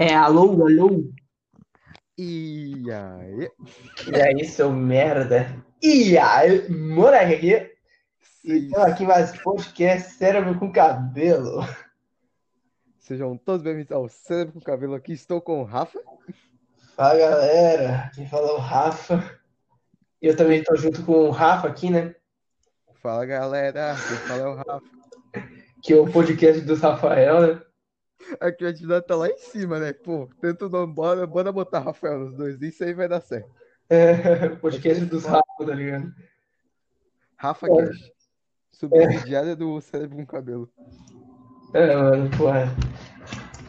É, alô, alô. E aí? E aí, seu merda? E aí, moleque aqui? Então aqui mais podcast Cérebro com Cabelo. Sejam todos bem-vindos ao Cérebro com Cabelo aqui. Estou com o Rafa. Fala, galera. Quem fala é o Rafa. Eu também tô junto com o Rafa aqui, né? Fala, galera. Quem fala é o Rafa. Que é o podcast do Rafael, né? A criatividade tá lá em cima, né? Pô, tenta não, bora, bora botar Rafael nos dois. Isso aí vai dar certo. É, podcast dos Rafa, tá ligado? Rafa É. Cash. Subsidiária do Cérebro com Cabelo. É, mano, porra.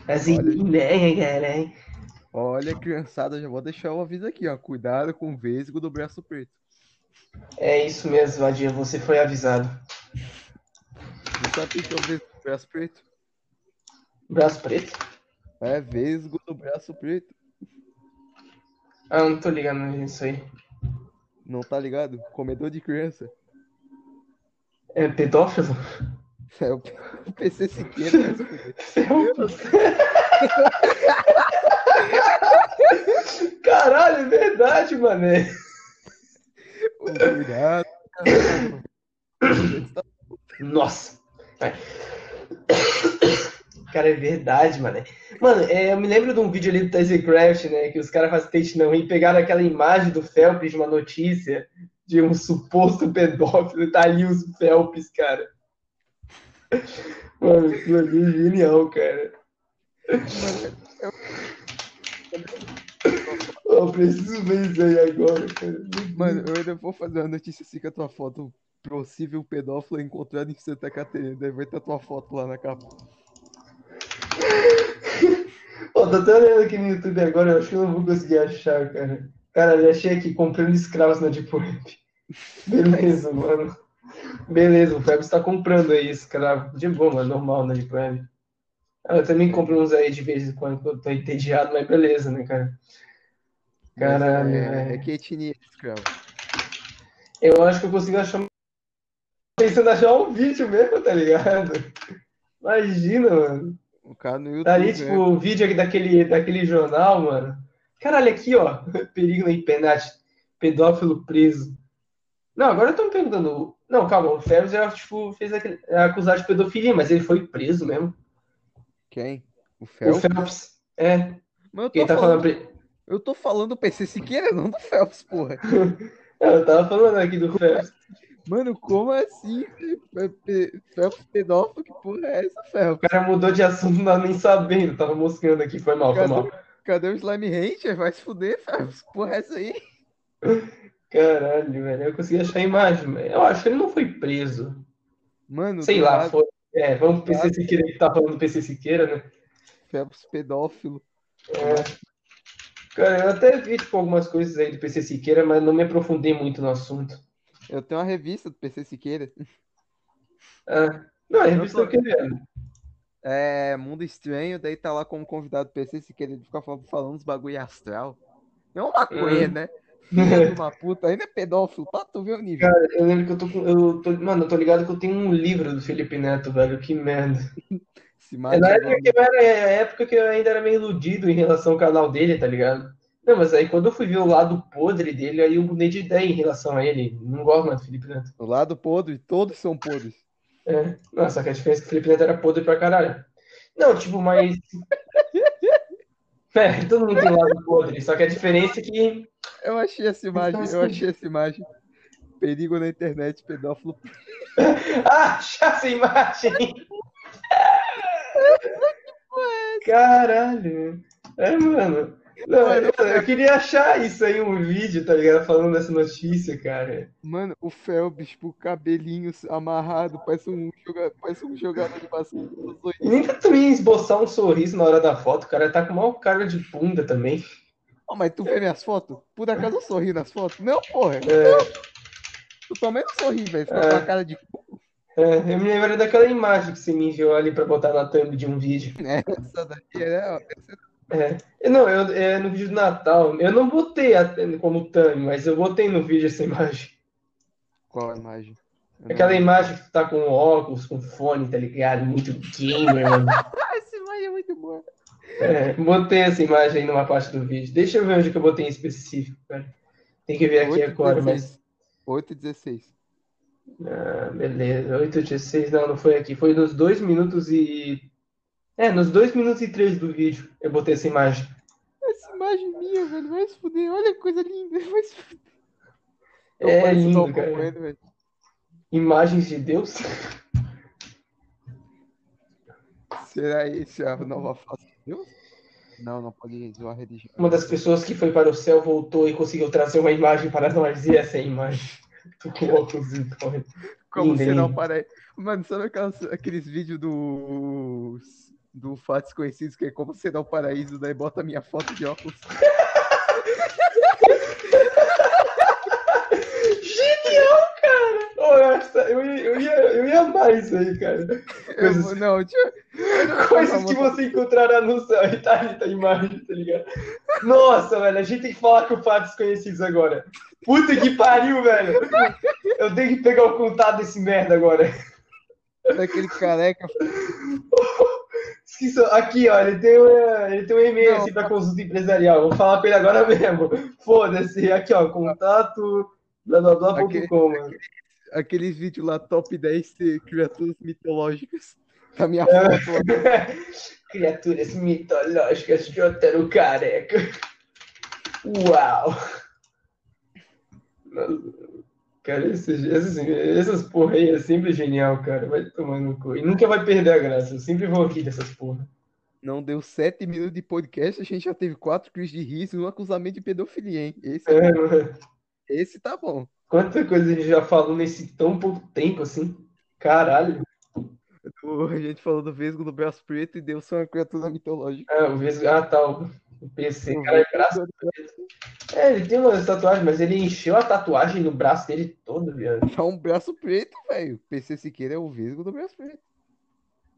Assim, Olha. né, hein? Olha, criançada, já vou deixar o aviso aqui, ó. Cuidado com o vesgo do braço preto. É isso mesmo, Vadia. Você foi avisado. Não sabe o que é o vesgo do braço preto? Braço preto? É vesgo do braço preto. Ah, eu não tô ligando nisso aí. Não tá ligado? Comedor de criança. É pedófilo? É o PC Siqueira. Felps. Caralho, é verdade, mané. Ô, Cuidado. Nossa. Vai. Cara, é verdade, mané. Mano, é, eu me lembro de um vídeo ali do Tazecraft, né? Que os caras fazem teste não rir, pegaram aquela imagem do Phelps de uma notícia de um suposto pedófilo e tá ali os Phelps, cara. Mano, aquilo ali é genial, cara. Eu preciso ver isso aí agora, cara. Mano, eu ainda vou fazer uma notícia assim com a tua foto. Possível pedófilo encontrado em Santa Catarina. Deve ter tua foto lá na capa. Pô, tô até olhando aqui no YouTube agora, eu acho que eu não vou conseguir achar, cara. Cara, eu achei aqui comprando escravos na Deep Web. Beleza, mano. Beleza, o Febs tá comprando aí escravo. De boa, mano, normal na Deep Web. Ah, Eu também compro uns aí de vez em quando, eu tô entediado, mas beleza, né, cara? Caralho, é, é velho. que etnia de escravo. Eu acho que eu consigo achar. Pensando em achar um vídeo mesmo, tá ligado? Imagina, mano. O cara no Tá ali, YouTube, tipo, né? o vídeo daquele, daquele jornal, mano. Caralho, aqui, ó. Perigo na internet. Pedófilo preso. Não, agora eu tô me perguntando. Não, calma, o Ferris já, tipo, fez aquele, é acusado de pedofilia, mas ele foi preso mesmo. Quem? O O Phelps? Phelps. É. Mas eu Quem tô tá falando. falando, eu tô falando do PC Siqueira, não do Phelps, porra. Eu tava falando aqui do Phelps. Mano, como assim? Pe- pe- Phelps pedófilo? Que porra é essa, O Phelps? cara mudou de assunto, não nem sabendo. Tava moscando aqui. Foi mal, foi mal. Cadê, cadê o Slime Rancher? Vai se fuder, Phelps. Porra, é essa aí? Caralho, velho. Eu consegui achar a imagem, eu acho que ele não foi preso. Mano, Sei lá, foi. É, vamos pro PC. Siqueira que tá falando do PC Siqueira, né? Phelps pedófilo. É. Cara, eu até vi tipo, algumas coisas aí do PC Siqueira, mas não me aprofundei muito no assunto. Eu tenho uma revista do PC Siqueira. Ah, não, a Eu revista tô- eu queria. É Mundo Estranho, daí tá lá como convidado do PC Siqueira, ele fica falando, falando uns bagulho astral. É um maconha, Hum. né? Filha de uma puta, ainda é pedófilo, pra tu ver o nível. Cara, eu lembro que eu tô com. Eu tô, mano, eu tô ligado que eu tenho um livro do Felipe Neto, velho. Que merda. Se É na época que eu era, é a época que eu ainda era meio iludido em relação ao canal dele, tá ligado? Não, mas aí quando eu fui ver o lado podre dele, aí eu mudei de ideia em relação a ele. Não gosto mais do Felipe Neto. O lado podre, todos são podres. É. Não, só que a diferença é que o Felipe Neto era podre pra caralho. Não, tipo, mas. É, todo mundo tem um lado podre, só que a diferença é que. Eu achei essa imagem, Então, eu assim- achei essa imagem. Perigo na internet, pedófilo. Ah, essa imagem! Caralho! É, mano. Não, Mano, eu, eu queria achar isso aí, um vídeo, tá ligado? Falando dessa notícia, cara. Mano, o Phelps, tipo, cabelinho amarrado, parece um, joga... parece um jogador de basquete. E nem pra também esboçar um sorriso na hora da foto, cara tá com maior cara de bunda também. Oh, mas tu vê minhas fotos? Por acaso eu sorri nas fotos? Não, porra. É, Tu também não sorri, velho. Fica É. com a cara de é, eu me lembrei daquela imagem que você me enviou ali pra botar na thumb de um vídeo. Essa daqui é, ó, É, não, eu, é no vídeo do Natal. Eu não botei como thumb, mas eu botei no vídeo essa imagem. Qual a imagem? Eu não Aquela vi. imagem que tu tá com óculos, com fone, tá ligado? Muito gamer, mano. Essa imagem é muito boa. É, botei essa imagem aí numa parte do vídeo. Deixa eu ver onde que eu botei em específico, cara. Tem que ver aqui agora, mas. 8 e 16. Ah, beleza. 8 de 6, não, não foi aqui. Foi nos 2 minutos e. É, nos 2 minutos e 3 do vídeo eu botei essa imagem. Essa imagem minha, velho, vai se fuder. Olha que coisa linda, vai se fuder. Eu É lindo, cara. Velho. Imagens de Deus? Será esse a nova face de Deus? Não, não pode zoar religião. Uma das pessoas que foi para o céu voltou e conseguiu trazer uma imagem para nós. E essa é a imagem. Com óculos. Como você não linda. para. Mano, sabe aquelas, aqueles vídeos dos. Do Fatos Conhecidos que é como ser no paraíso, daí bota minha foto de óculos. Genial, cara! Ô, essa- eu, ia, eu, ia, eu ia amar isso aí, cara. Eu, Coisas, não, tinha. coisas que você encontrará no céu. E tá ali, tá imagem, tá ligado? Nossa, velho, a gente tem que falar com fatos desconhecidos agora. Puta que pariu, velho. Eu tenho que pegar o contato desse merda agora. Daquele careca. Aqui, ó, ele tem, uma- ele tem um e-mail assim pra consulta empresarial. Vou falar com ele agora mesmo. Foda-se. Aqui, ó, contato blá blá blá Aqui- com, mano. Aqueles vídeos lá, top 10 de criaturas mitológicas. Tá minha É. foto. Criaturas mitológicas de Otero Careca. Uau! Cara, esses, esses, essas porra aí é sempre genial, cara. Vai tomar no cu. E nunca vai perder a graça. Eu sempre vou aqui dessas porra. Não deu 7 minutos de podcast, a gente já teve 4 crimes de riso e um acusamento de pedofilia, hein? Esse, É, mano. esse tá bom. Quanta coisa a gente já falou nesse tão pouco tempo assim. Caralho. A gente falou do Vesgo do braço preto e deu só uma criatura mitológica. Ah, o Vesgo. Ah, tá. O PC, O cara, é braço preto. É, ele tem umas tatuagens, mas ele encheu a tatuagem no braço dele todo, viado. Tá um braço preto, velho. PC Siqueira é o Vesgo do braço preto.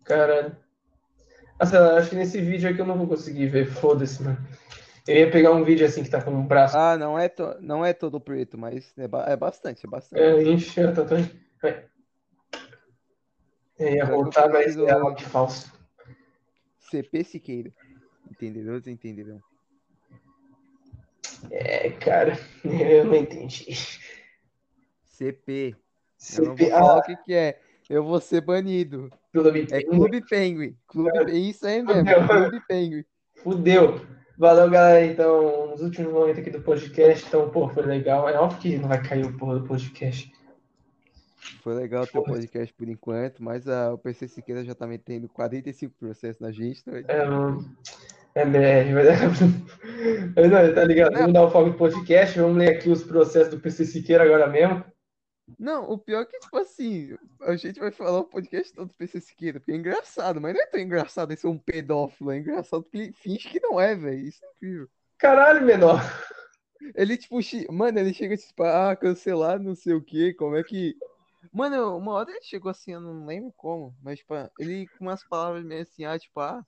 Caralho. Nossa, eu acho que nesse vídeo aqui eu não vou conseguir ver. Foda-se, mano. Eu ia pegar um vídeo assim que tá com um braço. Ah, não é, to- não é todo preto, mas é, ba- é bastante, é bastante. É, encheu a tatuagem. Vai. Eu ia voltar, mas é algo de falso. CP Siqueira. Entenderam? Vocês entenderam? É, cara, eu não entendi. CP. Eu não CP, vou falar ah, o que que é. Eu vou ser banido. Clube É. Clube Penguin. Clube... É isso aí mesmo. Fudeu. Clube Penguin. Fudeu. Valeu, galera. Então, nos últimos momentos aqui do podcast. Então, pô, foi legal. É óbvio que não vai cair o porra do podcast. Foi legal ter o podcast por enquanto, mas a, o PC Siqueira já tá metendo 45 processos na gente. Então... É, mano. É BR, vai dar. Não, tá ligado? Vamos dar o foco no podcast. Vamos ler aqui os processos do PC Siqueira agora mesmo. Não, o pior é que, tipo assim, a gente vai falar o podcast todo do PC Siqueira, porque é engraçado, mas não é tão engraçado ele ser um pedófilo, é engraçado porque ele finge que não é, velho. Isso é incrível. Caralho, menor. Ele, tipo, mano, ele chega tipo, ah, cancelar não sei o que, como é que. Mano, uma hora ele chegou assim, eu não lembro como, mas, tipo, ele com umas palavras meio assim, ah, tipo, ah,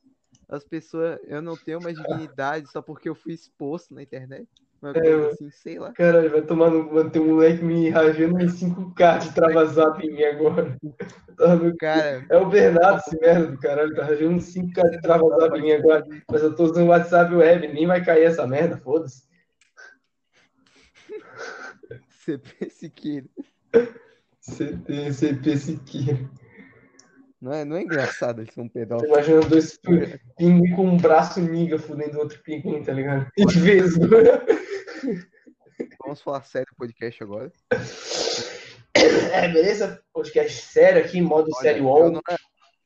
as pessoas, eu não tenho mais dignidade só porque eu fui exposto na internet. Uma É, coisa assim, sei lá. Caralho, vai tomar no. Mano, tem um moleque me rajando em 5K de trava zap em mim agora. Cara, É o Bernardo, esse merda do caralho. Tá rajando 5K de trava zap em mim agora. Mas eu tô usando o WhatsApp web, nem vai cair essa merda, foda-se. CP Siqueira. CP, CP Siqueira. Não é, não é engraçado ele ser um Tô pedófilo. imaginando dois pinguim com um braço niga fudendo outro pinguim, tá ligado? Em vez. Vamos falar sério no podcast agora. É, beleza? Podcast sério aqui, modo Olha, sério on. não-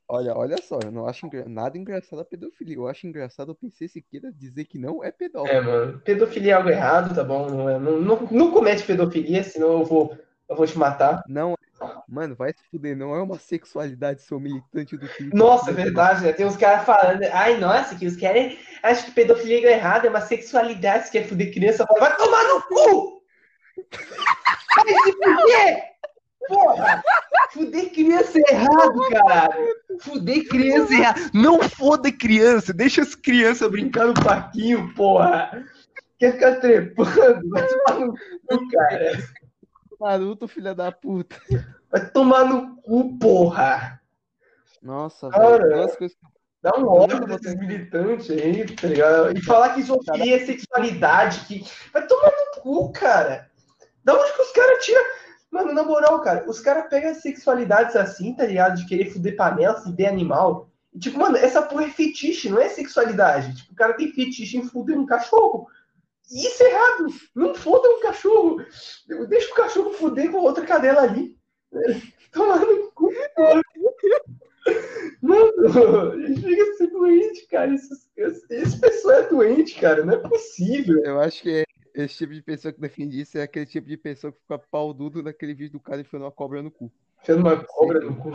olha, olha só, eu não acho engra- nada engraçado a pedofilia. Eu acho engraçado o PC Siqueira dizer que não é pedófilo. É, mano. Pedofilia é algo errado, tá bom? Não, é- não, não, não comete pedofilia, senão eu vou, eu vou te matar. Não, mano, vai se fuder, não é uma sexualidade ser militante do crime. Nossa, é verdade, né? Tem uns caras falando, ai, nossa, que os caras acham que pedofilia é errado, é uma sexualidade, se quer fuder criança, vai tomar no cu! Vai se fuder! Porra! Fuder criança é errado, caralho! Fuder criança é errado! Não foda criança! Deixa as crianças brincar no parquinho, porra! Quer ficar trepando? Vai tomar no cu, cara! Naruto, filha da puta. Vai tomar no cu, porra! Nossa, Cara. velho, duas coisas, Dá um ódio desses militantes aí, tá ligado? E falar que zoofilia é sexualidade, que. Vai tomar no cu, cara. Da onde que os caras tiram. Mano, na moral, cara, os caras pegam sexualidades assim, tá ligado? De querer fuder panela, fuder animal. E, tipo, mano, essa porra é fetiche, não é sexualidade. Tipo, o cara tem fetiche em fuder um cachorro. Isso é errado. Não foda um cachorro. Deixa o cachorro fuder com outra cadela ali. Tomando no cu. Mano, a gente fica assim doente, cara. Esse, esse, esse pessoa é doente, cara. Não é possível. Eu acho que esse tipo de pessoa que defende isso é aquele tipo de pessoa que fica pau duro naquele vídeo do cara enfiando uma cobra no cu. Enfiando uma cobra no cu.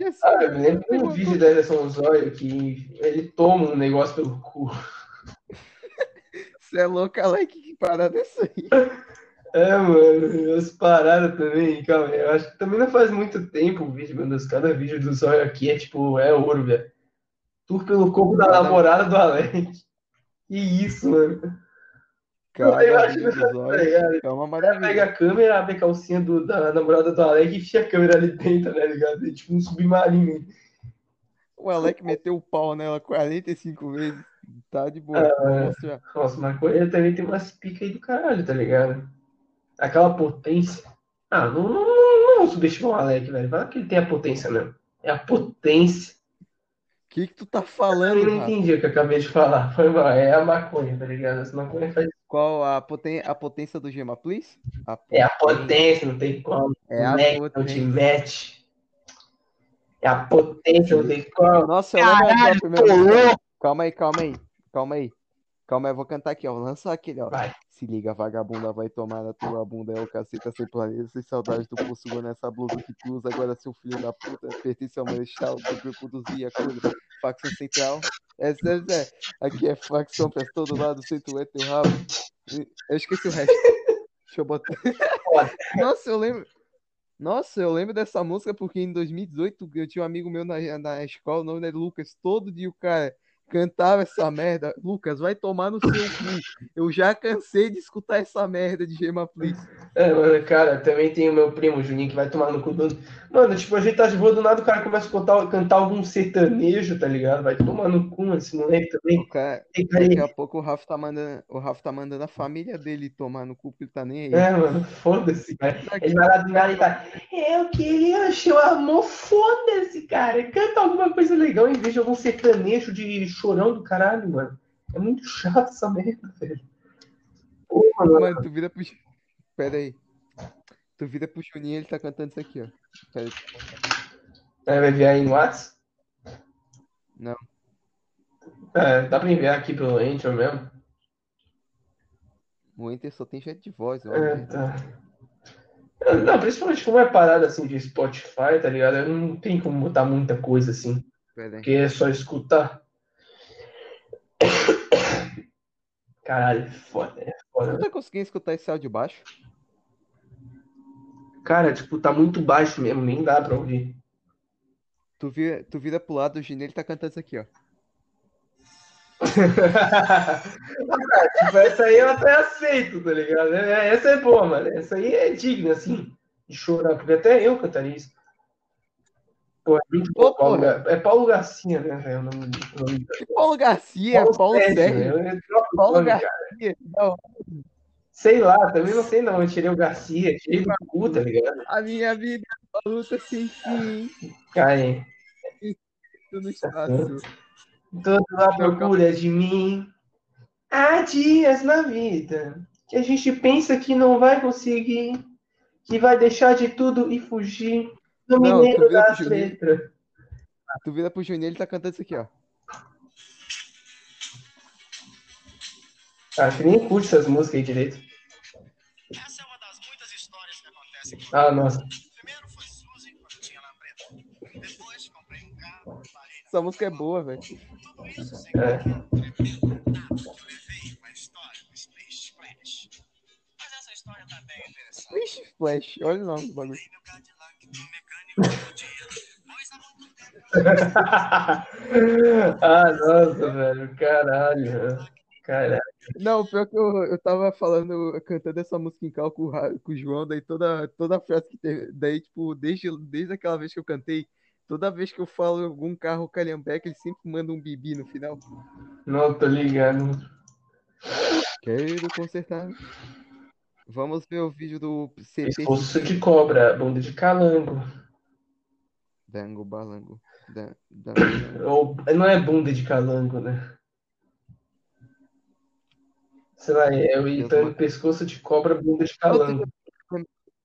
Assim, ah, eu lembro de um vídeo da Anderson Zóio que ele toma um negócio pelo cu. Você é louco, Alec? Que parada é essa aí? É, mano, as paradas também, calma, eu acho que também não faz muito tempo o vídeo, mano, cada vídeo do Zóio aqui é tipo, é ouro, velho. Tour pelo corpo da namorada do Alec. Que isso, mano. Cara, eu acho que tá é uma maravilha. Pega a câmera, abre a calcinha do, da namorada do Alec e enfia a câmera ali dentro, né, ligado? É tipo um submarino. O Alec meteu o pau nela 45 vezes. Tá de boa. Ah, nossa, maconha também tem umas picas aí do caralho, tá ligado? Aquela potência. Ah, não, não, não, não subestimar o Alec, velho. Fala que ele tem a potência mesmo. É a potência. O que, que tu tá falando? Eu não entendi o que eu acabei de falar. Foi mal. É a maconha, tá ligado? Essa maconha faz. Qual a, poten a potência do Gema, please? A. É a potência, não tem como. É a Mac, potência. Não te mete. É a potência, não tem como. Nossa, eu lembro da primeira. Calma aí, calma aí. Calma aí. Calma aí, eu vou cantar aqui, ó. Lança aquele, ó. Vai. Se liga, vagabunda, vai tomar na tua bunda. É o caceta sem planeta, sem saudade do pulso nessa blusa que tu usa. Agora, seu filho da puta, pertence ao marechal do grupo dos Yakuza. Facção central. Essa é, é. Aqui é facção pra todo lado, sem tu é teu rabo. Eu esqueci o resto. Deixa eu botar. Nossa, eu lembro. Nossa, eu lembro dessa música porque em 2018 eu tinha um amigo meu na, na escola, o nome dele é Lucas. Todo dia o cara cantava essa merda. Lucas, vai tomar no seu cu. Eu já cansei de escutar essa merda de Gema Please. É, mano, cara, também tem o meu primo, Juninho, que vai tomar no cu do. Mano, tipo, a gente tá de boa do nada, o cara começa a cantar, cantar algum sertanejo, tá ligado? Vai tomar no cu esse moleque também. Cara, daqui a pouco o Rafa tá mandando. O Rafa tá mandando a família dele tomar no cu, porque ele tá nem aí. É, mano, foda-se, cara. Ele vai lá do nada e tá. Eu queria achar o amor, foda-se, cara. Canta alguma coisa legal em vez de algum sertanejo de chorão do caralho, mano. É muito chato essa merda, velho. Porra, mano. mano, tu vira pro. Pera aí. Tu vira pro Juninho ele tá cantando isso aqui, ó. Pera aí. É, vai enviar aí no WhatsApp? Não. É, dá pra enviar aqui pelo Enter mesmo? O Enter só tem chat de voz, ó. É, tá. Não, principalmente como é parada assim de Spotify, tá ligado? Não tem como botar muita coisa assim. Porque é só escutar. Caralho, é foda, é foda. Você tá conseguindo escutar esse áudio baixo? Cara, tipo, tá muito baixo mesmo, nem dá pra ouvir. Tu vira, tu vira pro lado, o Gino, ele tá cantando isso aqui, ó. tipo, essa aí eu até aceito, tá ligado? É, essa é boa, mano. Essa aí é digna, assim, de chorar, porque até eu cantaria isso. Pô, é Paulo, é Paulo Garcia, né, velho? O Paulo Garcia, Paulo, Paulo Sérgio. Sérgio. Né? Paulo nome, Garcia. Não. Sei lá, também não sei não. Eu tirei o Garcia, tirei do cu, tá ligado? A minha vida é uma luta sem fim. Cai. No espaço. Toda a procura de mim. Há dias na vida que a gente pensa que não vai conseguir, que vai deixar de tudo e fugir. No não, mineiro das letras. Tu vira pro Juninho, ele tá cantando isso aqui, ó. Acho que nem curte essas músicas aí direito. Essa é uma das muitas histórias que acontecem aqui. Ah, nossa. Primeiro foi Suzy, quando tinha lá preta. Depois comprei um carro, Essa música é boa, velho. Tudo isso sem é. Eu levei uma história, Splish Splash. Mas essa história tá bem interessante. Splish Splash, olha o nome do bagulho. ah, nossa, velho, caralho. Caralho. Não, pior que eu, eu tava falando, cantando essa música em cal com, com o João, daí toda, toda a frase que teve, daí, tipo, desde, desde aquela vez que eu cantei, Toda vez que eu falo algum carro calhambeque, ele sempre manda um bibi no final. Não, tô ligado. Quero consertar. Vamos ver o vídeo do CP. Pescoço de cobra, bunda de calango. Dango Balango. Da, da... Ou, não é bunda de calango, né? Sei lá, é o Itano pescoço de cobra, bunda de calango.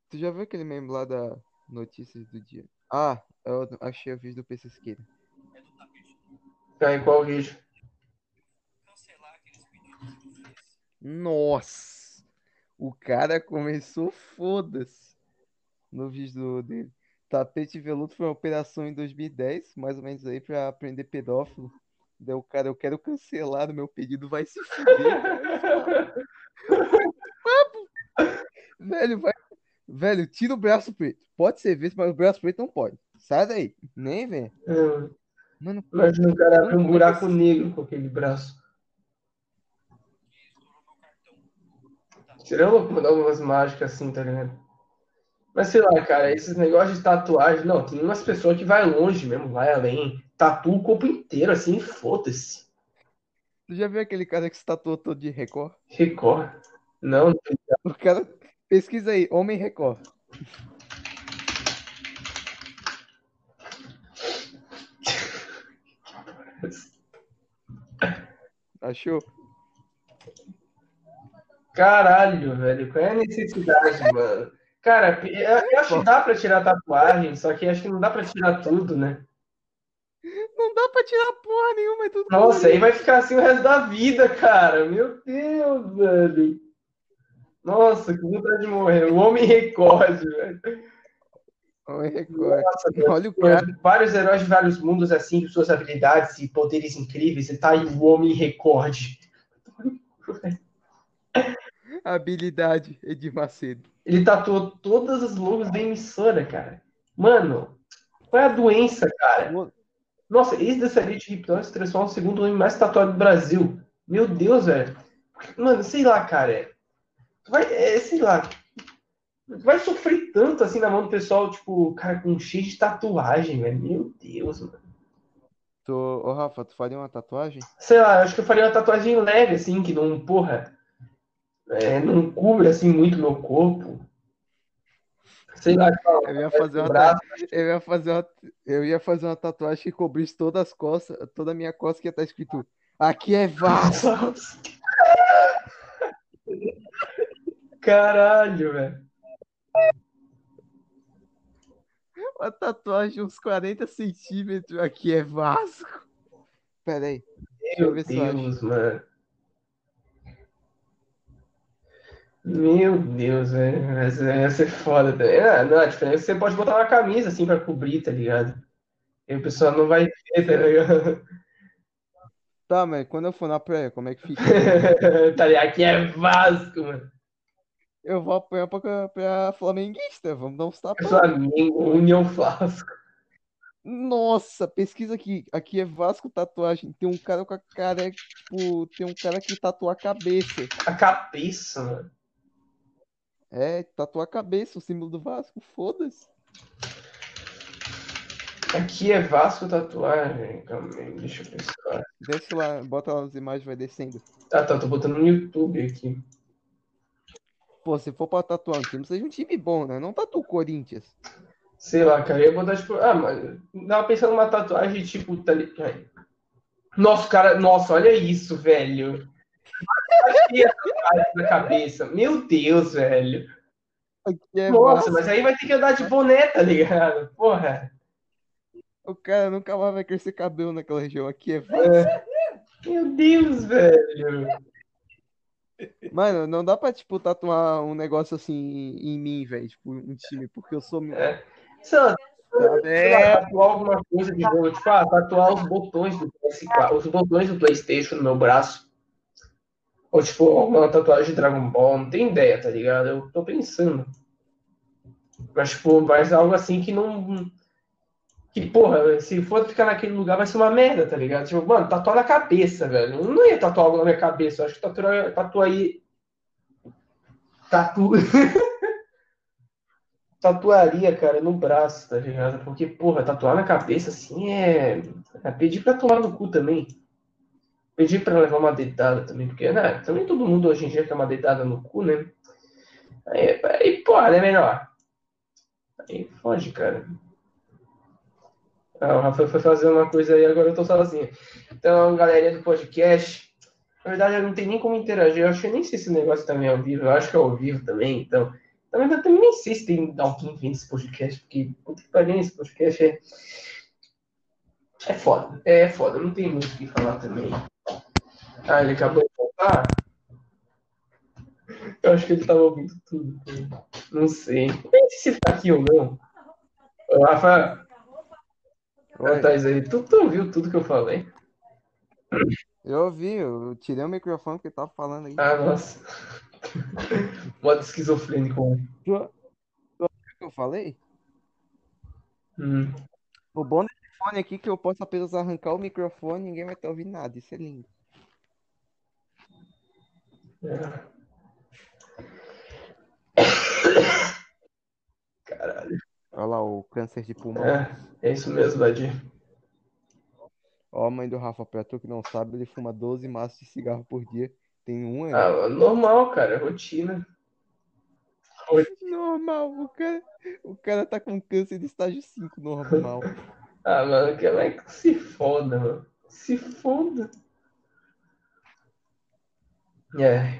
Tu já viu aquele meme lá da Notícias do Dia? Ah, eu achei o vídeo do PC Siqueira. Tá em qual vídeo? Nossa! O cara começou foda-se no vídeo dele. Tapete Veludo foi uma operação em 2010, mais ou menos aí, pra prender pedófilo. Daí o cara, eu quero cancelar o meu pedido, vai se fuder. Velho, vai. Velho, tira o braço preto. Pode ser visto, mas o braço preto não pode. Sai daí. Nem vem. Hum. Mano, Imagina o cara abrir um buraco negro com aquele braço. Seria louco mandar umas mágicas assim, tá ligado? Mas sei lá, cara, esses negócios de tatuagem, não, tem umas pessoas que vai longe mesmo, vai além, tatua o corpo inteiro, assim, foda-se. Tu já viu aquele cara que se tatuou todo de Record? Record? Não, não. O cara, pesquisa aí, Homem Record. Achou? Caralho, velho, qual é a necessidade, mano? Cara, eu acho que dá pra tirar tatuagem, só que acho que não dá pra tirar tudo, né? Não dá pra tirar porra nenhuma, é tudo Nossa, aí vai ficar assim o resto da vida, cara. Meu Deus, velho. Nossa, que vontade de morrer. O homem recorde, velho. Homem recorde. Nossa, Olha o cara. Vários heróis de vários mundos, assim, com suas habilidades e poderes incríveis, e tá aí o homem recorde. Habilidade, Edir Macedo. Ele tatuou todas as logos da emissora, cara. Mano, qual é a doença, cara? Nossa, ex-descendente de Riptão se transforma no segundo homem mais tatuado do Brasil. Meu Deus, velho. Mano, sei lá, cara. Vai, é, sei lá. Vai sofrer tanto assim na mão do pessoal, tipo, cara, com cheio de tatuagem, velho. Meu Deus, mano. Tu, ô Rafa, tu faria uma tatuagem? Sei lá, acho que eu faria uma tatuagem leve, assim, que não, porra, é, não cubre assim muito meu corpo. Sei lá, eu ia fazer uma, braço, eu ia fazer uma, eu ia fazer uma tatuagem que cobrisse todas as costas, toda a minha costa que ia estar escrito aqui é Vasco. Caralho, velho. Uma tatuagem uns 40 centímetros aqui é Vasco. Pera aí. Meu Deus, mano. Meu Deus, velho. Mas ia ser foda também. Ah, não, a diferença é que você pode botar uma camisa assim pra cobrir, tá ligado? E o pessoal não vai ver, tá ligado? Tá, mas quando eu for na praia, como é que fica? tá ligado? Aqui é Vasco, mano. Eu vou apanhar pra, pra flamenguista. Vamos dar uns tapas. Flamengo, União Vasco. Nossa, pesquisa aqui. Aqui é Vasco tatuagem. Tem um cara com a cara, tipo, tem um cara que tatua a cabeça. A cabeça, mano. É, tatuar a cabeça, o símbolo do Vasco, foda-se. Aqui é Vasco tatuagem. Calma aí, deixa eu pensar. Desce lá, bota lá as imagens, vai descendo. Tá, tá, tô botando no YouTube aqui. Pô, se for pra tatuar um time, seja um time bom, né? Não tatua o Corinthians. Sei lá, cara, eu ia botar tipo. Ah, mas. Tava pensando numa tatuagem tipo. Tá Nossa, cara, nossa, olha isso, velho na cabeça. Meu Deus, velho. É Nossa, mas aí vai ter que andar de boné, tá ligado? Porra. O cara nunca mais vai crescer cabelo naquela região. Aqui é, é. Meu Deus, velho. Mano, não dá pra, tipo, tatuar um negócio assim em mim, velho. Tipo, um time, porque eu sou. É. Lá, é... tatuar alguma coisa de novo. Tipo, ah, tatuar os botões do PS4, os botões do Playstation no meu braço. Ou, tipo, uma tatuagem de Dragon Ball, não tem ideia, tá ligado? Eu tô pensando. Mas, tipo, mais algo assim que não. Que, porra, se for ficar naquele lugar vai ser uma merda, tá ligado? Tipo, mano, tatuar na cabeça, velho. Eu não ia tatuar algo na minha cabeça. Eu acho que tatuar, tatuar aí. Tatu. tatuaria, cara, no braço, tá ligado? Porque, porra, tatuar na cabeça, assim, é. é pedir pra tomar no cu também. Pedir pra levar uma dedada também, porque, né, também todo mundo hoje em dia quer uma dedada no cu, né? Aí, aí porra, é melhor. Aí foge, cara. Ah, o Rafael foi fazer uma coisa aí, agora eu tô sozinho. Então, galerinha do podcast. Na verdade, eu não tenho nem como interagir. Eu acho que nem sei se esse negócio também é ao vivo. Eu acho que é ao vivo também. Então, na verdade, eu também nem sei se tem alguém vendo esse podcast, porque puta que pariu, esse podcast é. É foda. É foda. Não tem muito o que falar também. Ah, ele acabou de voltar? Eu acho que ele tava ouvindo tudo. Não sei. Nem sei se ele tá aqui ou não. Ô, Rafa, Oi. Thaís aí, tu, tu ouviu tudo que eu falei? Eu ouvi, eu tirei o microfone que ele tava falando aí. Ah, nossa. Modo esquizofrênico. Tu- tu ouviu o que eu falei? Hum. O bom desse fone aqui é que eu posso apenas arrancar o microfone e ninguém vai estar ouvindo nada. Isso é lindo. É. Caralho. Olha lá o câncer de pulmão. É, é isso mesmo, Vadir. Ó, a mãe do Rafa, pra tu que não sabe, ele fuma 12 maços de cigarro por dia. Tem um aí. Ah, normal, cara, rotina. Normal, o cara, o cara tá com câncer de estágio 5, normal. Ah, mano, que é que se foda, mano. Se foda. É.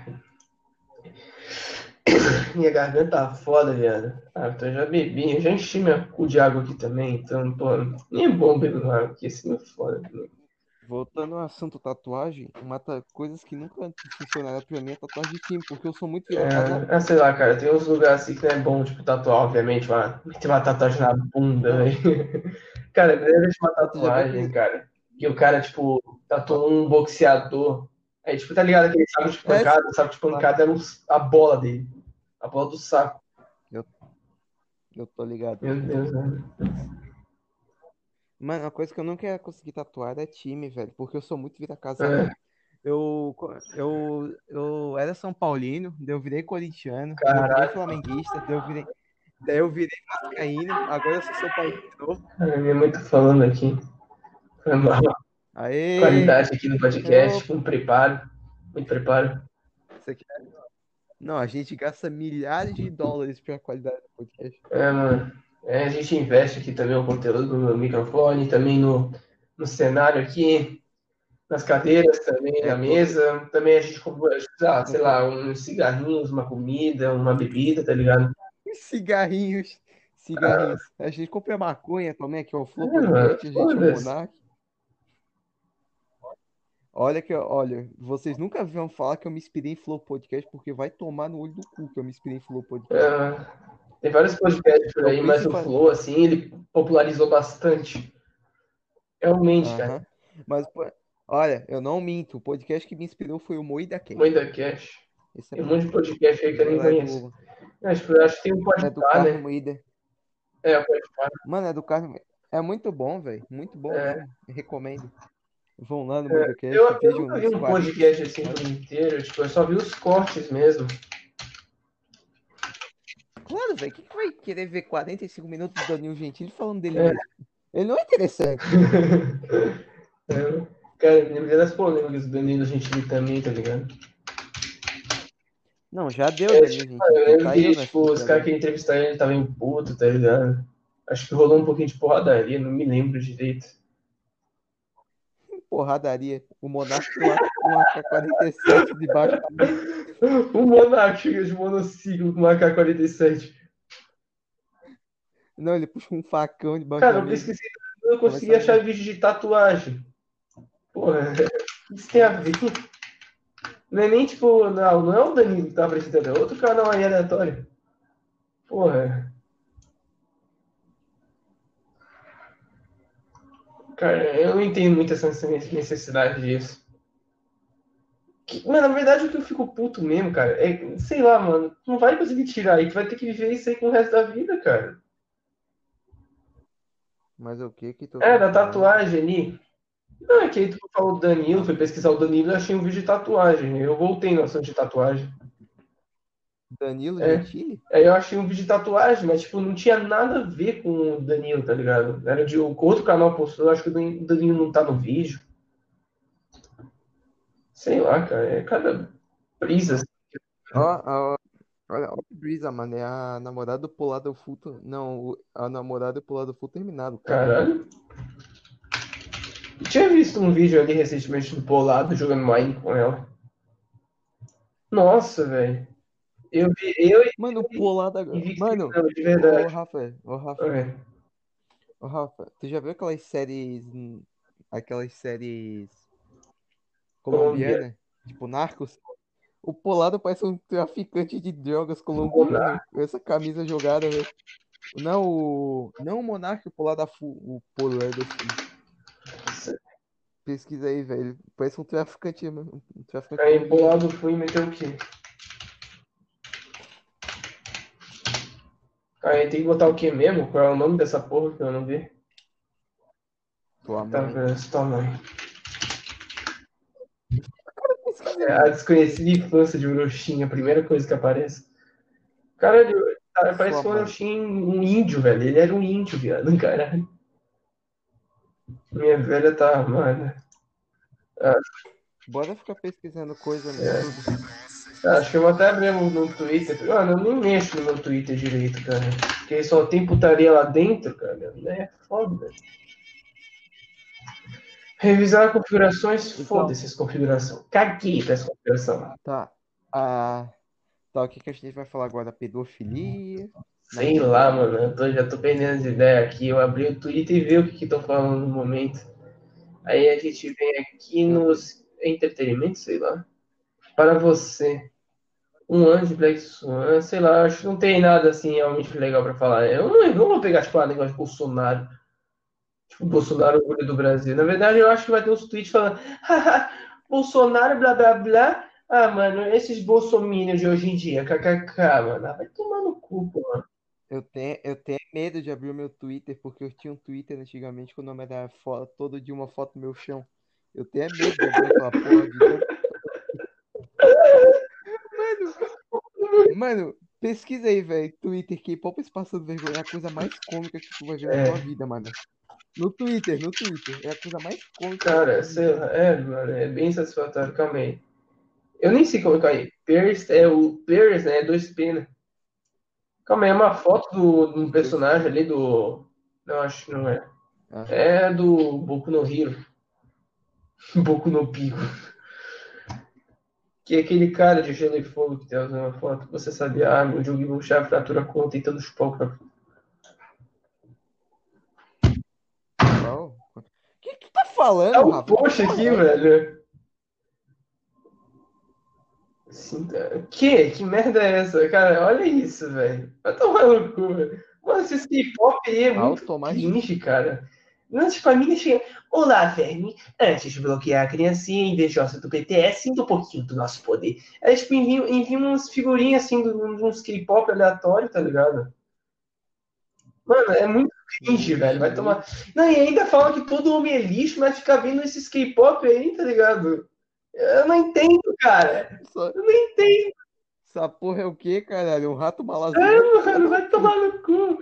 Minha garganta tá foda, viado. Ah, então eu já bebi, eu já enchi minha cu de água aqui também, então, pô, nem é bom beber água aqui, assim é foda. Voltando ao assunto tatuagem, uma ta- coisas que nunca funcionaram pra mim é tatuagem de time, porque eu sou muito virado. É, ah, sei lá, cara, tem uns lugares assim que não é bom, tipo, tatuar, obviamente, uma, meter uma tatuagem na bunda, velho. Cara, não é uma tatuagem, cara. Que o cara, tipo, tatuou um boxeador. Aí, tipo, tá ligado aquele saco de É, pancada? O saco de pancada era um- a bola dele. A bola do saco. Eu tô ligado. Meu Deus, né? Mano, uma coisa que eu nunca ia conseguir tatuar é time, velho, porque eu sou muito vira-casaca. É. Eu, eu, eu era São Paulino, daí eu virei corintiano, daí eu virei Caralho. flamenguista, daí eu virei, daí eu virei vascaíno, agora eu sou São Paulino de novo. Ai, Minha mãe tá falando aqui. Foi mal. Aê! Qualidade aqui no podcast, com preparo. Muito preparo. Não, a gente gasta milhares de dólares pra qualidade do podcast. É, mano. É, a gente investe aqui também o conteúdo no microfone, também no, no cenário aqui, nas cadeiras também, É, na mesa. Também a gente compra, ah, sei lá, uns cigarrinhos, uma comida, uma bebida, tá ligado? Cigarrinhos, cigarrinhos. A gente compra maconha também, aqui é o Flow É, mano, a gente é o. Monark. Olha que, olha, vocês nunca viram falar que eu me inspirei em Flow Podcast, porque vai tomar no olho do cu que eu me inspirei em Flow Podcast. É, tem vários podcasts por aí, Eu mas o Flow, assim, ele popularizou bastante. Realmente, cara. Aham. Mas, pô, olha, eu não minto, o podcast que me inspirou foi o Moída Cast. Moída Cash. Esse é Tem um monte de podcast aí que eu nem é conheço. do- Acho, que- acho que tem um É do Carlos né? Moída. É, o Podpah. Mano, é do Carlos. É muito bom, velho. Muito bom É. Recomendo. Vão lá no Moída Cast, Eu, eu nunca vi um 40 podcast assim por inteiro, tipo, eu só vi os cortes mesmo. Claro, velho. Quem que vai querer ver 45 minutos do Danilo Gentili falando dele É. mesmo? Ele não é interessante. É, Cara, eu me lembrei das polêmicas do Danilo Gentili também, tá ligado? Não, já deu, É, Danilo tipo, Gentili. eu lembro Caiu que, tipo, os caras que entrevistaram ele estavam em puto, tá ligado? Acho que rolou um pouquinho de porradaria, não me lembro direito. Porradaria. O Monark tem uma, uma K-47 debaixo mesa. O Monark chega de monociclo com uma K-47. Não, ele puxa um facão debaixo Cara, da eu pesquisei, eu consegui achar vídeo de tatuagem. Porra, o que isso tem a ver? Não é nem tipo, não, não é o Danilo que tá apresentando, é outro canal aí aleatório. Porra. Cara, eu não entendo muito essa necessidade disso. Que- Mano, na verdade, o que eu fico puto mesmo, cara, é, sei lá, mano, tu não vai conseguir tirar aí, tu vai ter que viver isso aí com o resto da vida, cara. Mas o que que tu É, da tatuagem ali. Não, é que aí tu falou do Danilo, fui pesquisar o Danilo e achei um vídeo de tatuagem. Eu voltei no assunto de tatuagem. Danilo É. Gentili? Aí eu achei um vídeo de tatuagem, mas tipo, não tinha nada a ver com o Danilo, tá ligado? Era de outro canal postou, acho que o Dan- o Danilo não tá no vídeo. Sei lá, cara, é cada brisa. assim. Ó, ó, olha, ó que brisa, mano. É a namorada do Polado Full. Não, a namorada do Polado Full terminado, cara. Caralho. Eu tinha visto um vídeo ali recentemente do Polado jogando Mine com ela. Nossa, velho. Eu vi, eu Mano, o Polado e agora. Mano, de ô verdade. Rafa, ô Rafa, É. ô Rafa, tu já viu aquelas séries. hum, Aquelas séries colombianas? Tipo Narcos? O Polado parece um traficante de drogas colombiano. com Essa camisa jogada, velho. Não, o. Não o Monarca, o Polado Full. O Polado Full. Pesquisa aí, velho. Parece um traficante, mano. Um traficante Aí. Polado fui e meteu o quê? Aí tem que botar o quê mesmo? Qual é o nome dessa porra que eu não vi? Tua Tá mãe. vendo? Sua mãe. É a desconhecida infância de Orochim, a primeira coisa que aparece. Caralho, cara, parece que o. Orochim um índio, velho. Ele era um índio, viado, caralho. Minha velha tá armada. Bora ficar pesquisando coisa no É. YouTube. Acho que eu vou até abrir no Twitter. Mano, eu nem mexo no meu Twitter direito, cara. Porque só tem putaria lá dentro, cara. É foda. Revisar configurações, Então. foda-se as configurações. Caguei pra essa configuração. Tá. Ah, tá, o que que a gente vai falar agora? Pedofilia? Sei lá, mano. Eu tô- já tô perdendo as ideias aqui. Eu abri o Twitter e vi o que que estão falando no momento. Aí a gente vem aqui nos entretenimento, sei lá. Para você. Um ano de Black Swan, sei lá, acho que não tem nada assim realmente legal pra falar. Eu não, eu não vou pegar, tipo, ah, negócio de Bolsonaro. Tipo, Bolsonaro orgulho do Brasil. Na verdade, eu acho que vai ter uns tweets falando, Bolsonaro, blá blá blá. Ah, mano, esses bolsominions de hoje em dia, kkk, mano. Ah, Vai tomar no cu, mano. Eu tenho, eu tenho medo de abrir o meu Twitter, porque eu tinha um Twitter antigamente com o nome era foto, todo de uma foto do meu chão. Eu tenho medo de abrir aquela porra de Mano, pesquisa aí, velho. Twitter, K-pop passando vergonha é a coisa mais cômica que tu vai ver na É. tua vida, mano. No Twitter, no Twitter. É a coisa mais cômica. Cara, sei lá, é, mano, é bem satisfatório, calma aí. Eu nem sei como é que é. Pierce é o Pierce, né? É dois P, né? Calma aí, é uma foto do, do personagem ali do. Não, acho que não é. Ah. É do Boku no Hero. Boku no Pico. Que é aquele cara de gelo e fogo que tem uma foto. Você sabia, ah, meu jogo vou puxar a fratura conta tentando chupar o cara. Qual? O que que tu tá falando, É um Rafa? post aqui, velho. Sim, tá- Que? Que merda é essa, cara? Olha isso, velho. Vai tomar no cu, velho. Mano, esse K-pop aí é muito cringe, cara. A mina chega. Olá, Verme. Antes de bloquear a criancinha invejosa do BTS, sinta um pouquinho do nosso poder. Aí, tipo, envia, envia umas figurinhas assim de uns K-pop aleatórios, tá ligado? Mano, é muito cringe, velho. Vai tomar. Não, e ainda fala que todo homem é lixo, mas fica vendo esses K-pop aí, tá ligado? Eu não entendo, cara. Eu não entendo, Essa porra é o quê, caralho? Um rato é, malazeiro? mano. Vai tomar no cu.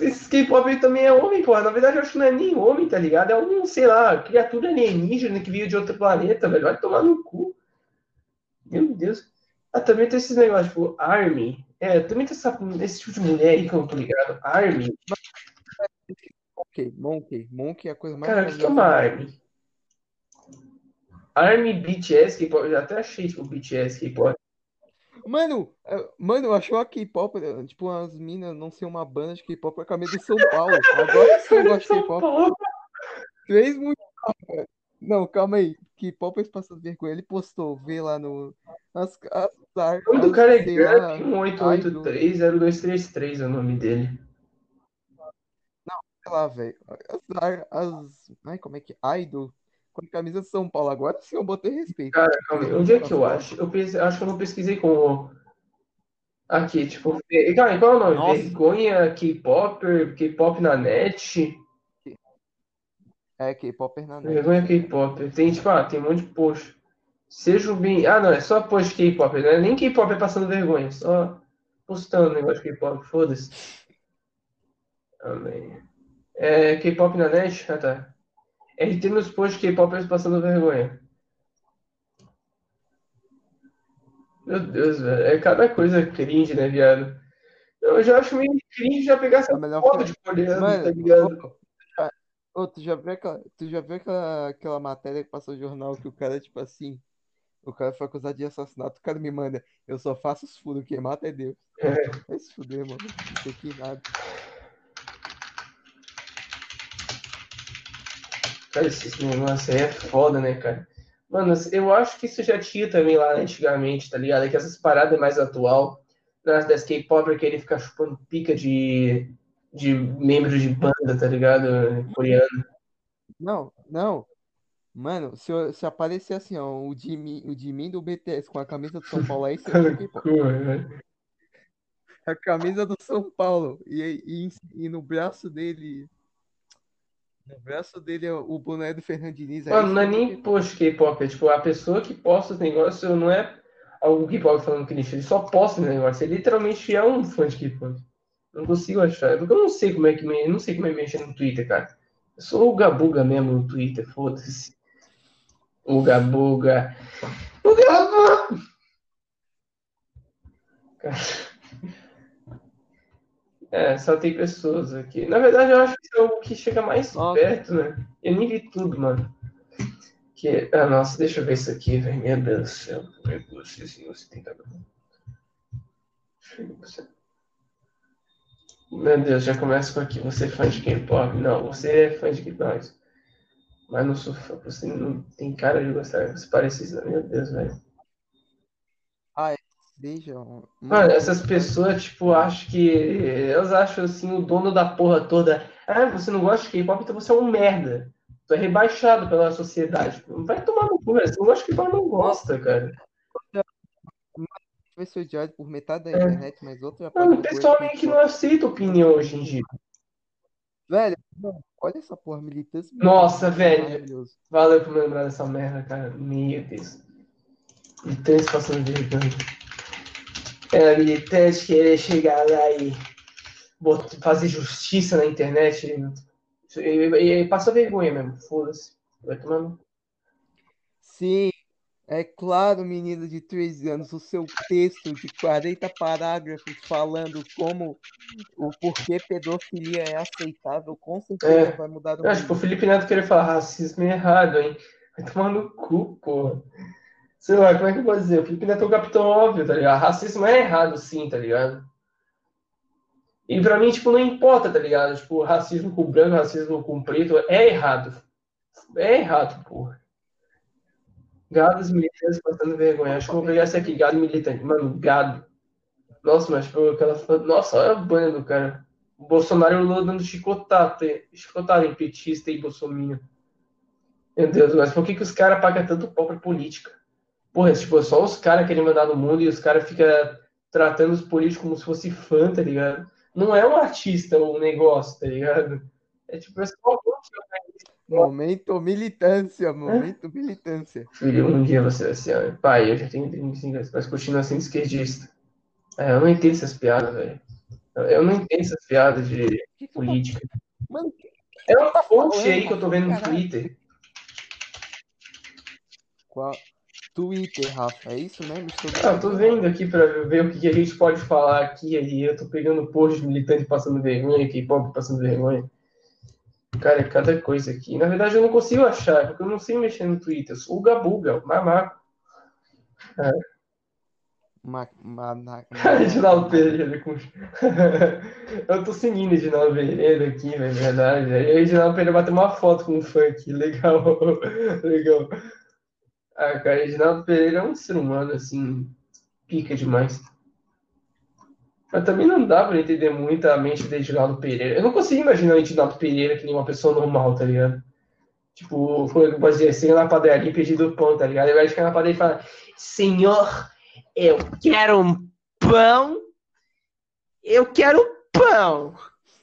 Esse K-pop também é homem, porra. Na verdade, eu acho que não é nem homem, tá ligado? É um, sei lá, criatura alienígena que veio de outro planeta, velho. Vai tomar no cu. Meu Deus. Ah, também tem esses negócios, tipo, Army. É, também tem essa, esse tipo de mulher aí que eu não tô ligado. Army. Monkey, Monkey. Monkey é a coisa mais Cara, o que que é uma Army? Army BTS K-pop. Eu já até achei, tipo, BTS K-pop. Mano, é, mano, eu achei a K-pop, é, tipo, as minas não ser uma banda de K-pop com a camisa do São Paulo. Agora sim eu gosto de K-pop. Três muito. Não, calma aí. K-pop é passando vergonha. Ele postou, vê lá no. As, as, as, O nome do cara é Gurk 1883-0233 é o nome dele. sei lá, velho. As, as. Ai, como é que. Idol. Com a camisa de São Paulo. Agora sim eu botei respeito. Cara, calma aí. Onde é que eu acho? Eu acho que eu não pesquisei com o. Aqui, tipo. ve- Calma aí, qual é o nome? Nossa. Vergonha K-Popper, K-Pop na net. É, K-pop é na net. Vergonha K-Popper. Tem, tipo, ah, tem um monte de post. Seja bem. Ah, não, é só post K-pop, não é nem K-pop é passando vergonha, só postando negócio de K-pop, foda-se. Amém. É K-pop na net? Ah, tá. RT nos posts K-popers passando vergonha. Meu Deus, velho. É cada coisa cringe, né, viado? Eu já acho meio cringe já pegar essa A melhor foto de coreano, tá ligado? ô, tu já viu aquela, tu já viu aquela, aquela matéria que passou no jornal que o cara, tipo assim, o cara foi acusado de assassinato, o cara me manda, eu só faço os furos, quem mata é Deus. É. Vai se fuder, mano. Não sei que nada. Cara, esse negócio aí é foda, né, cara? Mano, eu acho que isso já tinha também lá antigamente, tá ligado? É que essas paradas é mais atual. Nas das K-Popper que ele fica chupando pica de, de membro de banda, tá ligado? Coreano. Não, não. Mano, se, eu- se aparecer assim, ó, o Jimin, o Jimin do BTS com a camisa do São Paulo, aí você Cara, pô. velho. A camisa do São Paulo. E, e, e no braço dele. No braço dele é o boné do Fernando Diniz. Aí Mano, não é nem post K-pop, é tipo, a pessoa que posta os negócios não é algum K-pop falando que ele só posta o negócio, ele literalmente é um fã de K-pop. Não consigo achar, porque eu não sei como é que me, eu não sei como é mexer no Twitter, cara. Eu sou o Gabuga mesmo no Twitter, foda-se. O Gabuga. O Gabuga! Cara. É, só tem pessoas aqui. Na verdade, eu acho que isso é o que chega mais Nossa. perto, né? Eu nem vi tudo, mano. Que... Ah, nossa, deixa eu ver isso aqui, velho. Meu Deus do céu. Como é que você, tem. Meu Deus, já começa com aqui. Você é fã de K-pop? Não, você é fã de K-pop. Mas não sou fã. Você não tem cara de gostar. Você parece isso. Meu Deus, velho. Mano, essas pessoas, tipo, acham que. Elas acham assim, o dono da porra toda. Ah, você não gosta de K-pop, então você é um merda. Tu é rebaixado pela sociedade. Vai tomar no cu, velho. Você não gosta de K-pop, não gosta, cara. vai ser odiado por metade da É. internet, mas outro já Mano, o pode pessoal meio que não aceita opinião hoje em dia. Velho, mano, olha essa porra, militância. Nossa, velho. Maravilhoso. Valeu por me lembrar dessa merda, cara. Meu Deus. Militante passando vergonha. É, militante querer chegar lá e fazer justiça na internet. E, passa vergonha mesmo. Foda-se. Vai tomando. Sim, é claro, menina de 13 anos, o seu texto de 40 parágrafos falando como o porquê pedofilia é aceitável, com certeza É. vai mudar o acho que o. Felipe Neto querer falar racismo é errado, hein? Vai tomar no cu, porra. Sei lá, como é que eu posso dizer? O Felipe Neto é o capitão óbvio, tá ligado? Racismo é errado, sim, tá ligado? E pra mim, tipo, não importa, tá ligado? Tipo, racismo com branco, racismo com preto, é errado. É errado, porra. Gados militantes passando vergonha. Acho que vou pegar essa aqui, gado militante. Mano, gado. Nossa, mas foi aquela. Nossa, olha a banha do cara. O Bolsonaro e o Lula dando chicotada, chicotada em petista e bolsominion. Meu Deus, mas por que, que os caras pagam tanto pau pra política? Porra, tipo, só os caras querem mandar no mundo e os caras ficam tratando os políticos como se fosse fã, tá ligado? Não é um artista o negócio, tá ligado? É tipo, é só Momento militância, momento militância. Filho, um dia você vai ser. Pai, eu já tenho 35 anos, mas continuo sendo esquerdista. É, eu não entendo essas piadas, velho. Eu não entendo essas piadas de que que tu tá- política. Mano, que É uma tá fonte aí que eu tô vendo no? Twitter. Qual? Twitter, Rafa, é isso mesmo? Estou Ah, eu tô vendo aqui pra ver o que a gente pode falar aqui. Aí eu tô pegando post de militante passando vergonha, K-pop passando vergonha. Cara, é cada coisa aqui. Na verdade, eu não consigo achar, porque eu não sei mexer no Twitter. O Gabuga, o mamaco. Ma, ma, na, Reginaldo Pereira com. eu tô seguindo o Reginaldo Pereira aqui, é verdade. Aí o Reginaldo Pereira bateu uma foto com um funk. Legal, legal. Ah, cara, Reginaldo Pereira é um ser humano, assim, pica demais. Mas também não dá pra entender muito a mente do Reginaldo Pereira. Eu não consigo imaginar o Reginaldo Pereira que nem uma pessoa normal, tá ligado? Tipo, como é que eu posso dizer? Ir na padaria pedindo pão, tá ligado? Ele vai ficar na padaria e fala: Senhor, eu quero um pão. Eu quero pão.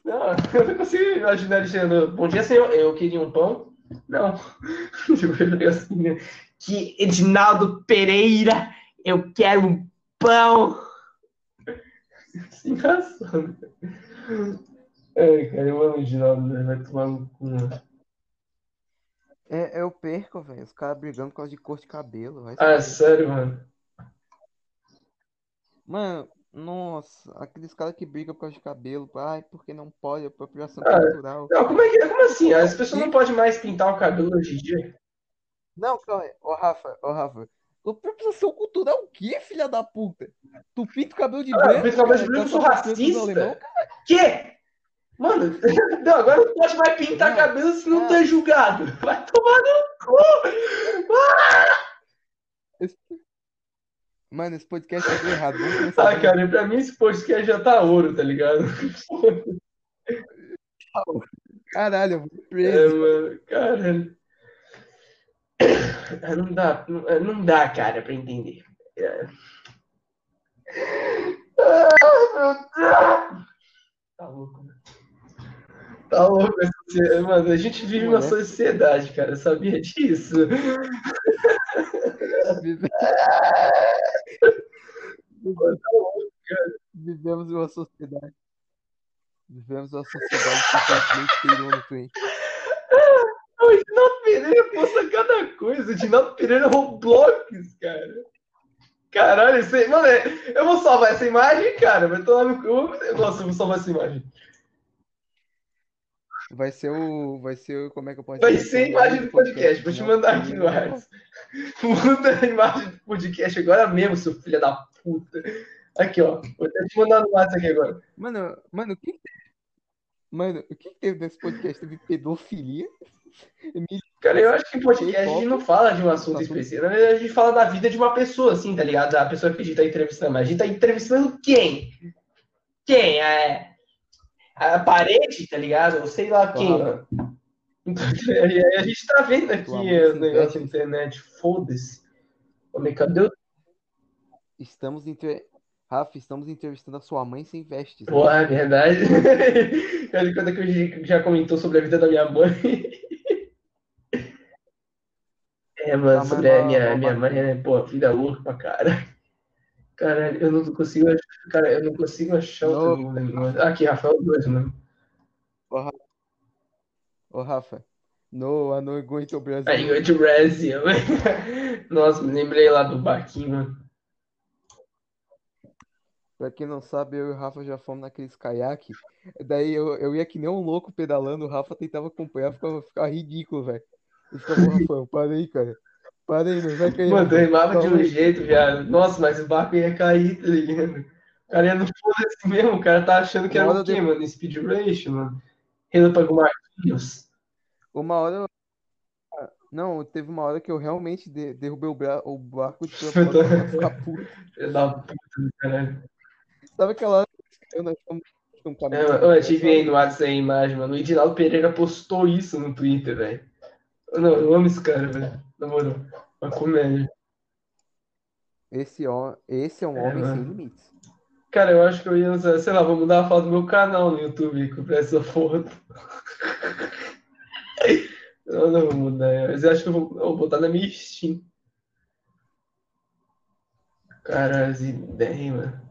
Não, eu não consigo imaginar ele chegando. Bom dia, senhor. Eu queria um pão. Não. Tipo, assim, né? Que Edinaldo Pereira, eu quero um pão. Sem razão. É, cara, eu amo o Edinaldo, né? vai tomar no cu. né? É, eu perco, velho. Os caras brigando por causa de cor de cabelo. Vai Ah, fuder. sério, mano. Mano, nossa, aqueles caras que brigam por causa de cabelo. Ai, porque não pode, apropriação Ah, cultural. Não, como, é que, como assim? As pessoas não podem mais pintar o cabelo hoje em dia? Não, calma aí. Ô, Rafa, ô, Rafa. Apropriação cultural o quê, filha da puta? Tu pinta o cabelo de Ah, branco, pinta o cabelo de branco, Tá eu sou racista? alemão? Que? Mano, não, agora não pode mais pintar Não. cabelo se não Ah. tá julgado. Vai tomar no cu. Esse- Mano, esse podcast tá errado. Ah, cara, pra mim esse podcast já tá ouro, tá ligado? Caralho, eu vou É, preso. mano, caralho. Não dá, não, é, não dá, cara, pra entender. É. Ai, meu Deus! Tá louco, mano. Tá louco essa sociedade. Mano, a gente vive uma Mulher. sociedade, cara, sabia disso? Mano, tá louco. Vivemos em uma sociedade. Vivemos em uma sociedade que simplesmente peidou no. O Edinaldo Pereira posta cada coisa. O Edinaldo Pereira é Roblox, cara. Caralho, aí, mano, é- eu vou salvar essa imagem, cara. Vai tomar no cu. Nossa, eu vou salvar essa imagem. Vai ser o. Vai ser o. Como é que eu posso Vai dizer? ser a imagem do podcast. Vou te mandar aqui no ar. Muda a imagem do podcast agora mesmo, seu filho da puta. Aqui, ó. Vou até te mandar no WhatsApp aqui agora. Mano, mano, o que? Mano, o que teve nesse podcast? Teve pedofilia? Cara, eu acho que podcast a gente não fala de um assunto específico. A gente fala da vida de uma pessoa, assim, tá ligado? A pessoa que a gente tá entrevistando. Mas a gente tá entrevistando quem? Quem? É... A parede, tá ligado? Eu sei lá quem, Claro. Então, a gente tá vendo aqui os negócios veste. na internet. Foda-se. Cadê o Estamos entre... Rafa, estamos entrevistando a sua mãe sem vestes. Pô, é verdade. Quando é que a gente já comentou sobre a vida da minha mãe? É, mano, sobre a não, minha, não, minha mãe, né? Pô, vida louca pra cara. Caralho, eu não consigo, ach- cara, eu não consigo achar o teu. Aqui, Rafael 2, mano. Ô, Rafa. No, I não aguento o Brasil. Aí, go to Brazil. Nossa, me lembrei lá do barquinho, mano. Pra quem não sabe, eu e o Rafa já fomos naqueles caiaque. Daí eu, eu ia que nem um louco pedalando, o Rafa tentava acompanhar, ficava, ficava ridículo, velho. Eu "Ô, Rafael, para aí, cara. Para aí, não vai cair. Mano, remava de um Calma aí." jeito, viado. Nossa, mas o barco ia cair, tá ligado? O cara ia no foda-se mesmo, o cara tá achando que era o quê, de- mano? Speed Race, mano. Relâmpago Marquinhos. Uma hora eu... Não, teve uma hora que eu realmente de- derrubei o, bra... o barco de propósito pra ficar puto. Filho da puta do caralho. Sabe aquela hora que eu fomos um É, caminho? mano, eu tive aí no WhatsApp a imagem, mano. O Edinaldo Pereira postou isso no Twitter, velho. Não, eu amo esse cara, velho. Na moral. Uma comédia. Esse, ó... Esse é um É, homem sem mano. limites. Cara, eu acho que eu ia usar, sei lá, vou mudar a foto do meu canal no YouTube com essa foto. Eu não vou mudar, mas eu acho que eu vou, eu vou botar na minha Steam. Cara, as ideias, mano.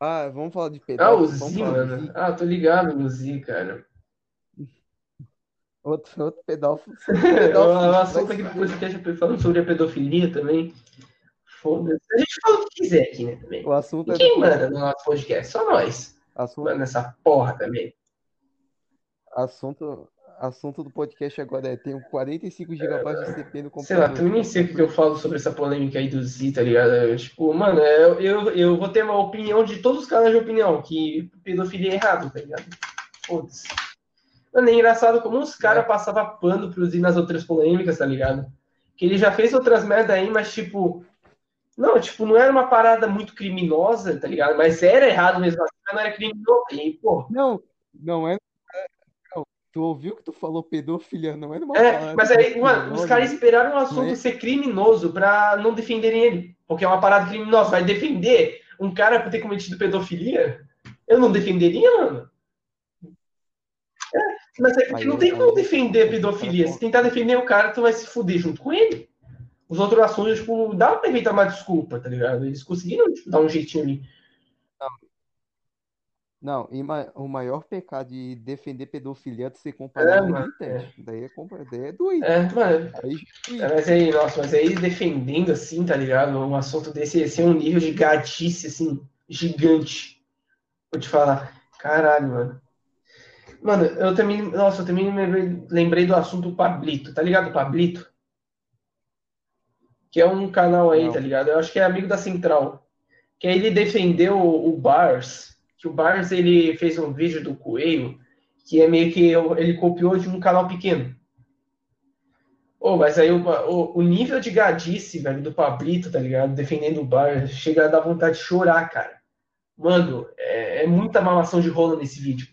Ah, vamos falar de Ah, pedófilo? o Z, mano. Ah, tô ligado no Z, cara. Outro, outro pedófilo. É o Pedófilo, assunto vai aqui do podcast é falando sobre a pedofilia também. Foda-se. A gente fala o que quiser aqui, né, também. O assunto é Quem do... manda no nosso podcast? Só nós. assunto, Manda essa porra também. assunto, assunto do podcast agora é tenho 45 GB de CP no Sei lá, computador. também nem sei o que eu falo sobre essa polêmica aí do Z, tá ligado? Eu, tipo, mano, eu, eu, eu vou ter uma opinião de todos os canais de opinião, que pedofilia é errado, tá ligado? Foda-se. Mano, é engraçado como uns caras passavam pano pro Z nas outras polêmicas, tá ligado? Que ele já fez outras merda aí, mas tipo. Não, tipo, não era uma parada muito criminosa, tá ligado? Mas era errado mesmo assim, mas não era criminoso. E, pô, Não, não é. não. Tu ouviu que tu falou pedofilia, não é numa É, palavra mas aí, mano, os caras esperaram o assunto é? ser criminoso pra não defenderem ele. Porque é uma parada criminosa. Vai defender um cara por ter cometido pedofilia? Eu não defenderia, mano. É, Mas é porque não é tem como onde- defender a pedofilia. Se tentar defender o cara, tu vai se fuder junto com ele. Os outros assuntos, tipo, dá pra inventar uma desculpa, tá ligado? Eles conseguiram tipo, dar um jeitinho ali. Não, e ma- o maior pecado de defender pedofilia é de ser comparado É, com mano, militante. Daí é, daí é doido. É, mano, Aí. É, Mas aí, nossa, mas aí defendendo assim, tá ligado? Um assunto desse, esse é um nível de gadice, assim, gigante. Vou te falar. Caralho, mano. Mano, eu também, nossa, eu também me lembrei, lembrei do assunto Pablito, tá ligado? Pablito? Que é um canal aí, Não. tá ligado? Eu acho que é amigo da Central. Que aí ele defendeu o, o Bars, que o Bars ele fez um vídeo do Coelho, que é meio que ele copiou de um canal pequeno. Ô, mas aí o, o, o nível de gadice, velho, do Pablito, tá ligado? Defendendo o bar, chega a dar vontade de chorar, cara. Mano, é, é muita mamação de rola nesse vídeo.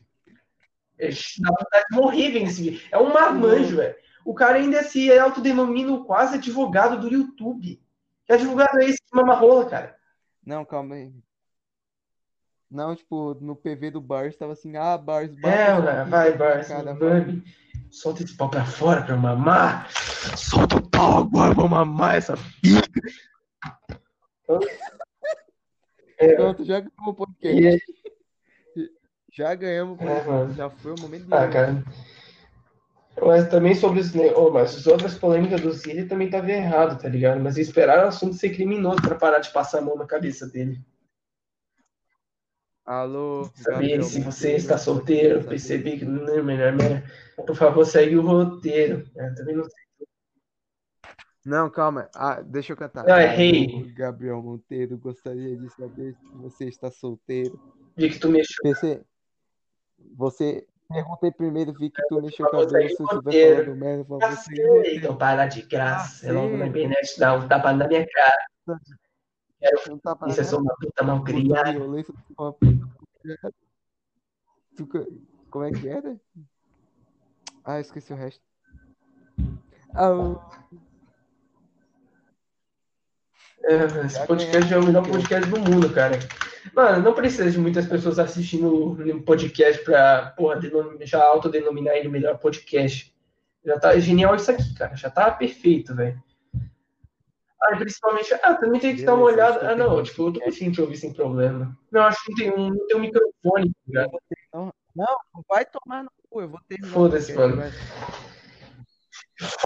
É, dá vontade de morrer vendo esse vídeo. É um marmanjo, velho. O cara ainda se autodenomina quase advogado do YouTube. Que advogado é esse que mama rola, cara? Não, calma aí. Não, tipo, no PV do Bars tava assim, ah, Bars, É, bata mano, aqui, vai, Bars, cara, mame. Solta esse pau pra fora pra eu mamar. Solta o pau agora, vou mamar essa pica. É, Pronto, já ganhamos o podcast. Já ganhamos mano. Já foi o momento de Ah, cara. Mas também sobre os. Oh, mas as outras polêmicas do Cid também tava errado, tá ligado? Mas esperaram o assunto ser criminoso pra parar de passar a mão na cabeça dele. Alô, Saber se você está solteiro, percebi que não é melhor, melhor. Por favor, segue o roteiro. É, também não sei. Não, calma. Ah, deixa eu cantar. Não, errei. Alô, Gabriel Monteiro, gostaria de saber se você está solteiro. Vi que tu mexeu. PC, você perguntei primeiro, vi que tu mexeu o cabelo. Se eu roteiro. falando merda, o Cacete, roteiro. então para de graça. É logo na Cacete. internet, dá um tapa na minha cara. Não tá Isso é só uma puta mal criada. violência Como é que era? Ah, esqueci o resto. Ah, o- É, esse podcast é o melhor podcast do mundo, cara. Mano, não precisa de muitas pessoas assistindo um podcast pra, porra, já autodenominar ele o melhor podcast. Já tá genial isso aqui, cara. Já tá perfeito, velho. Ah, principalmente, ah, também tem que dar uma Beleza, olhada. Ah, não, tipo, eu tô conseguindo te ouvir sem problema. Não, acho que não tem um, não tem um microfone, tá ligado? Não, vai tomar no cu, eu vou o Foda-se, mano.